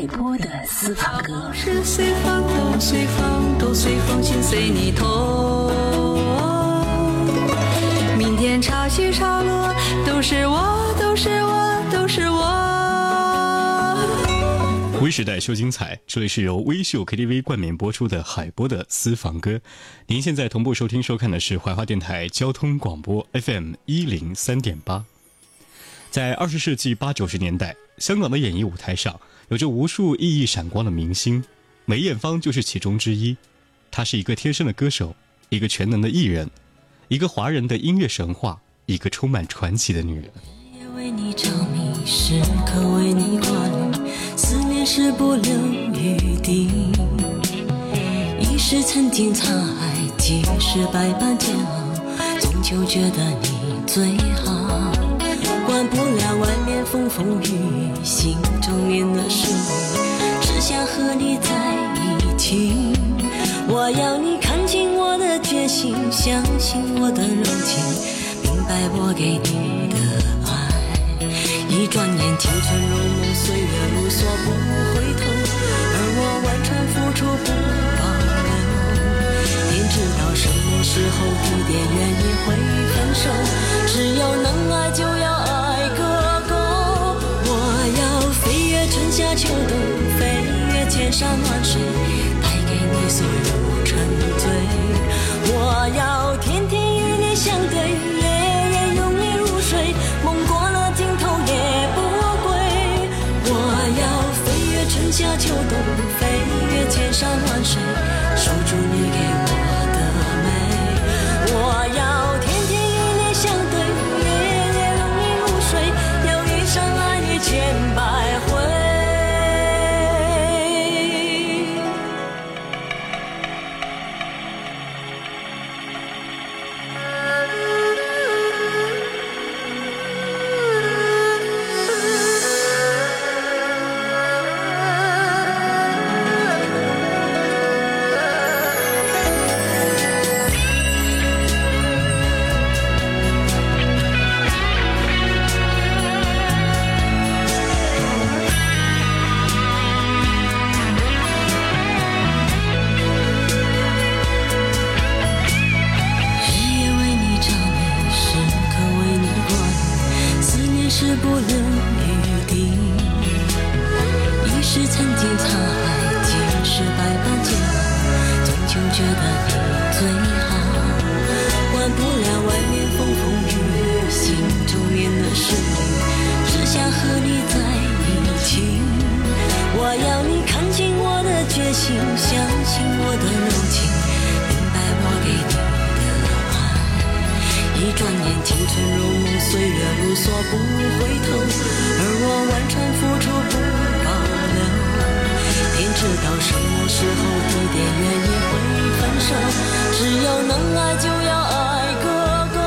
海波的私房歌。是随风都随风都随风心随你痛。明天潮起潮落，都是我，都是我，都是我。微时代秀精彩，这里是由微秀 KTV 冠名播出的海波的私房歌。您现在同步收听收看的是怀化电台交通广播 FM 一零三点八。在二十世纪八九十年代，香港的演艺舞台上有着无数熠熠闪光的明星，梅艳芳就是其中之一。她是一个天生的歌手，一个全能的艺人，一个华人的音乐神话，一个充满传奇的女人。夜为你着迷，时刻为你挂虑，思念是不留余地。一时曾经沧海，几世百般煎熬，终究觉得你最好。不了外面风风雨雨，心中念的是你，只想和你在一起。我要你看清我的决心，相信我的柔情，明白我给你的爱。一转眼，青春如梦，岁月如梭，不回头。而我完全付出不保留。天知道什么时候、地点、原因会分手。只要能爱，就要爱春夏秋冬，飞越千山万水，带给你所有沉醉。我要天天与你相对，夜夜拥你入睡，梦过了尽头也不归。我要飞越春夏秋冬，飞越千山万水，守住你给我岁月如梭，不回头。而我完全付出不保留。天知道什么时候、地点、原因会分手。只要能爱，就要爱个够。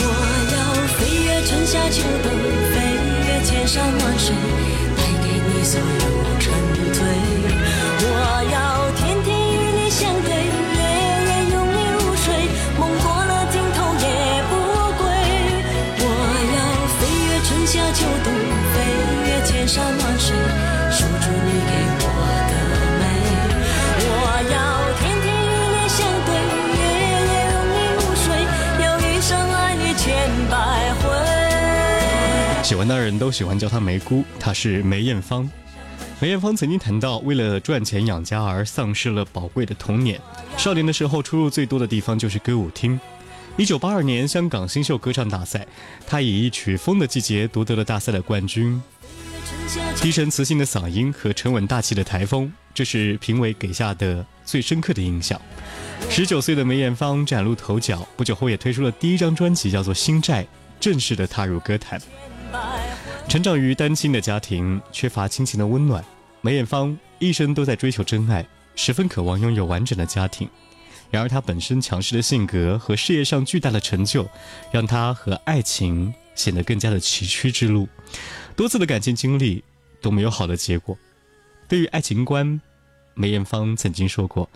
我要飞越春夏秋冬，飞越千山万水，带给你所有沉醉。我要山万水，守住你给我的美。我要天天与你相对，夜夜拥你入睡，要一生爱你千百回。喜欢的人都喜欢叫她梅姑，她是梅艳芳。梅艳芳曾经谈到，为了赚钱养家而丧失了宝贵的童年。少年的时候，出入最多的地方就是歌舞厅。一九八二年香港新秀歌唱大赛，她以一曲《风的季节》夺得了大赛的冠军。低沉磁性的嗓音和沉稳大气的台风，这是评委给下的最深刻的印象。十九岁的梅艳芳崭露头角，不久后也推出了第一张专辑，叫做《新债》，正式的踏入歌坛。成长于单亲的家庭，缺乏亲情的温暖，梅艳芳一生都在追求真爱，十分渴望拥有完整的家庭。然而，她本身强势的性格和事业上巨大的成就，让她和爱情显得更加的崎岖之路。多次的感情经历都没有好的结果。对于爱情观，梅艳芳曾经说过：“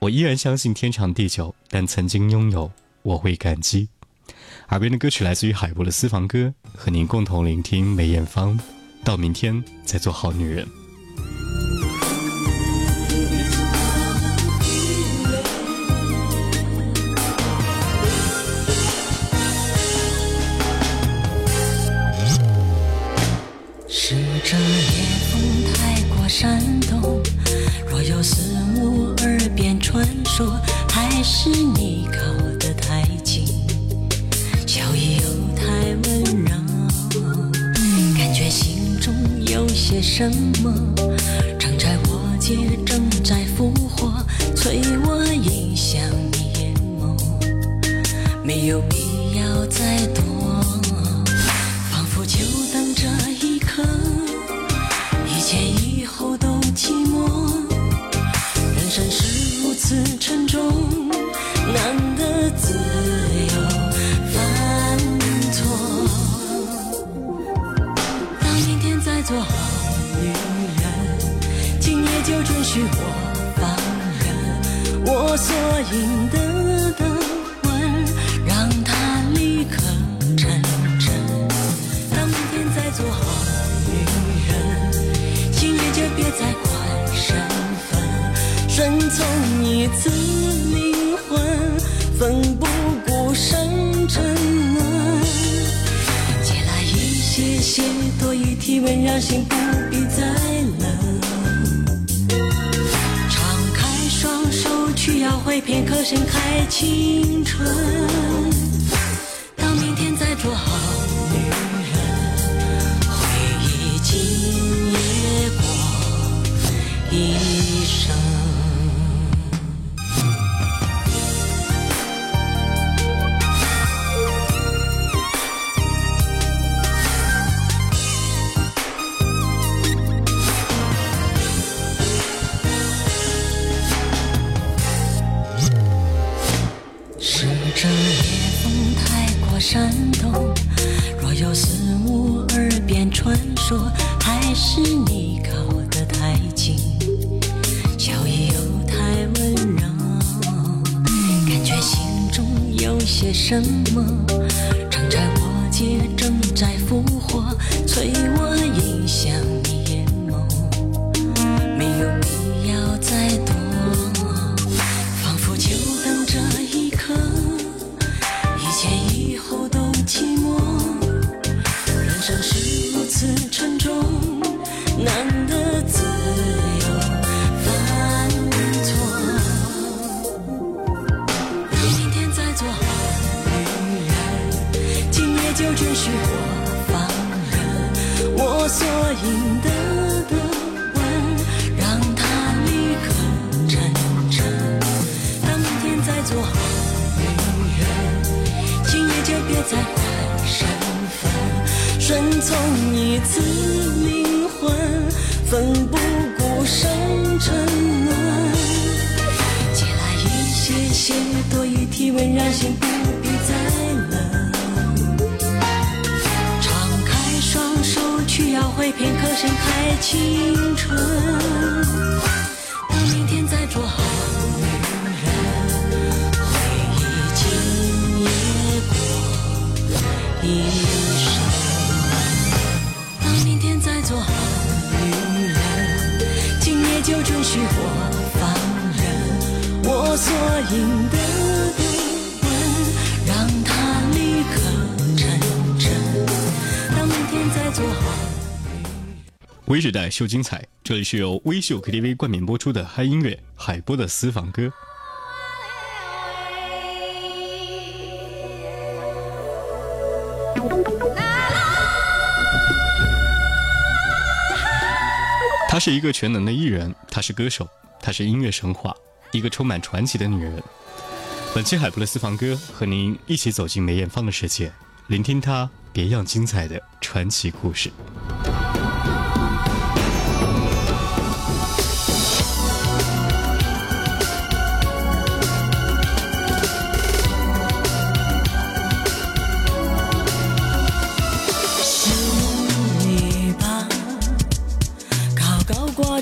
我依然相信天长地久，但曾经拥有，我会感激。”耳边的歌曲来自于海波的私房歌，和您共同聆听梅艳芳。到明天再做好女人。这夜风太过煽动，若有似无耳边传说，还是你靠得太近，笑意又太温柔，感觉心中有些什么，正在我界，正在复活，催我迎向你眼眸，没有生是如此沉重，难得自由犯错。当明天再做好女人，今夜就准许我放任我所应的从一次灵魂，奋不顾身沉沦。借来一些些多余体温，让心不必再冷。敞开双手，去要回片刻，盛开青春。说，还是你靠得太近，笑意又太温柔，感觉心中有些什么，就准许我放任。我所应得的吻，让它立刻成真。当明天再做好女人，今夜就别再管身份，顺从一次灵魂，奋不顾身沉沦。借来一些些多余体温，让心。不为片刻，盛开青春。微时代秀精彩，这里是由微秀 KTV 冠名播出的嗨音乐海波的私房歌。她是一个全能的艺人，她是歌手，她是音乐神话，一个充满传奇的女人。本期海波的私房歌和您一起走进梅艳芳的世界，聆听她别样精彩的传奇故事。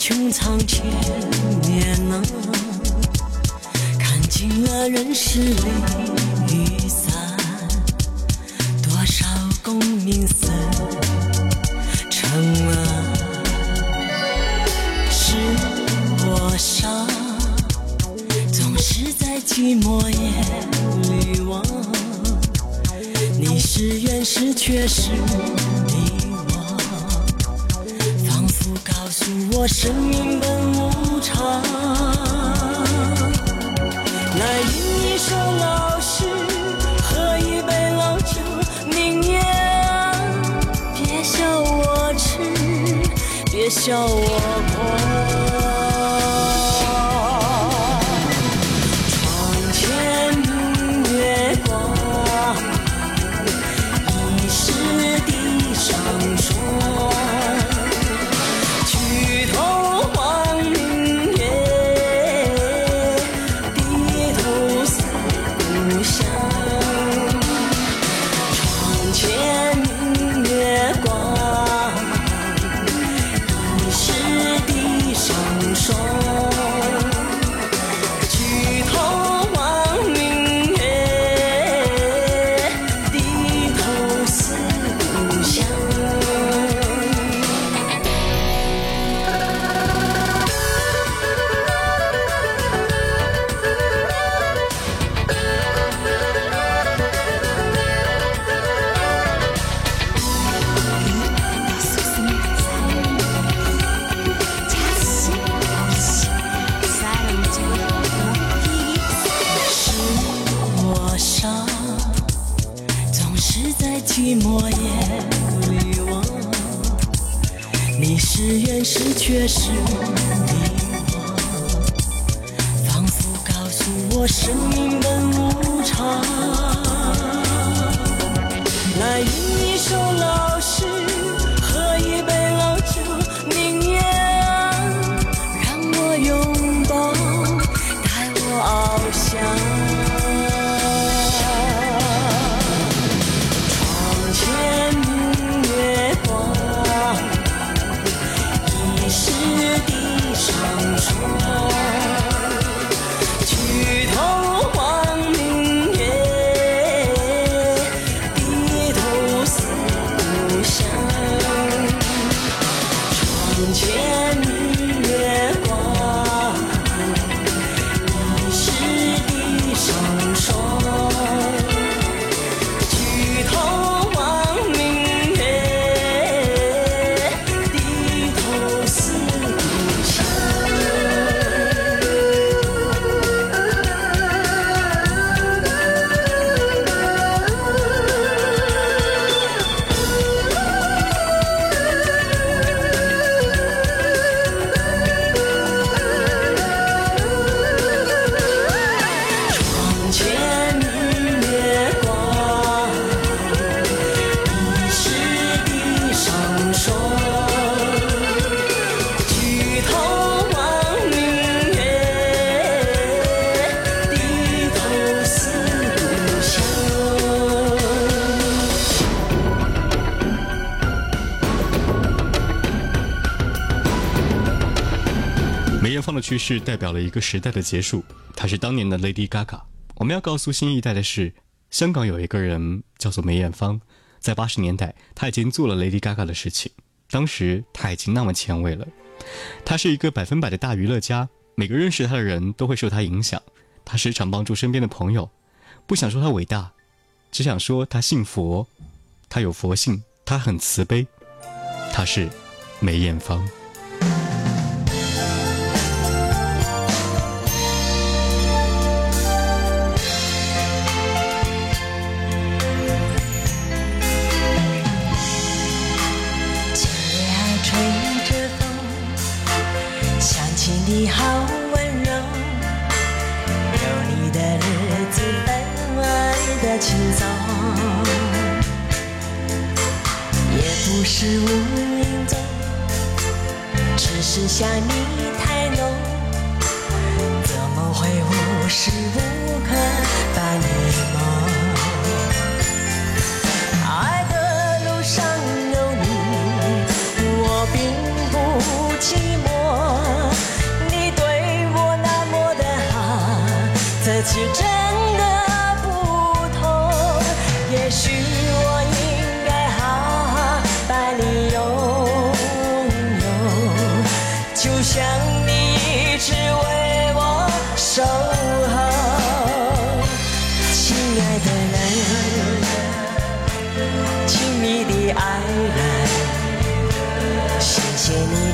穹苍千年呐、看尽了人世离与散，多少功名似尘啊。是我傻，总是在寂寞夜里望。你是缘是却是生命本无常。来吟一首老诗，喝一杯老酒，明夜啊，别笑我痴，别笑我狂。梅艳芳的去世代表了一个时代的结束，她是当年的 Lady Gaga。我们要告诉新一代的是，香港有一个人叫做梅艳芳，在八十年代，她已经做了 Lady Gaga 的事情。当时她已经那么前卫了，她是一个百分百的大娱乐家，每个认识她的人都会受她影响。她时常帮助身边的朋友，不想说她伟大，只想说她信佛，她有佛性，她很慈悲，她是梅艳芳。寂寞。你对我那么的好，这次真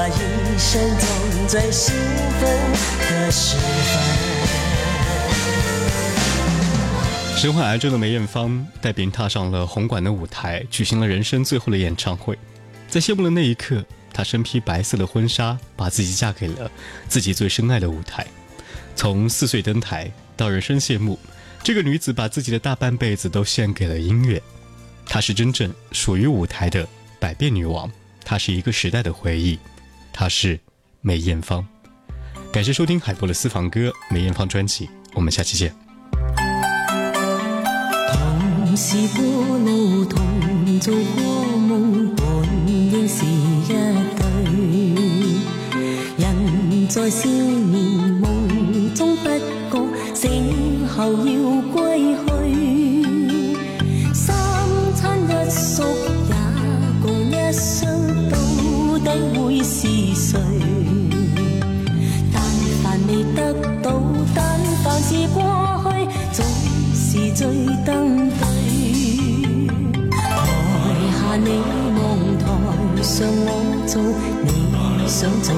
我一生中最兴奋的时分。身患癌症的梅艳芳带病踏上了红馆的舞台，举行了人生最后的演唱会。在谢幕的那一刻，她身披白色的婚纱，把自己嫁给了自己最深爱的舞台。从四岁登台到人生谢幕，这个女子把自己的大半辈子都献给了音乐。她是真正属于舞台的百变女王，她是一个时代的回忆，她是梅艳芳。感谢收听海波的私房歌梅艳芳专辑，我们下期见。同是过路，同做过梦，本应是一对。人在少年梦中不觉，醒后要归去。是最登对。台下你望，台上我做你想做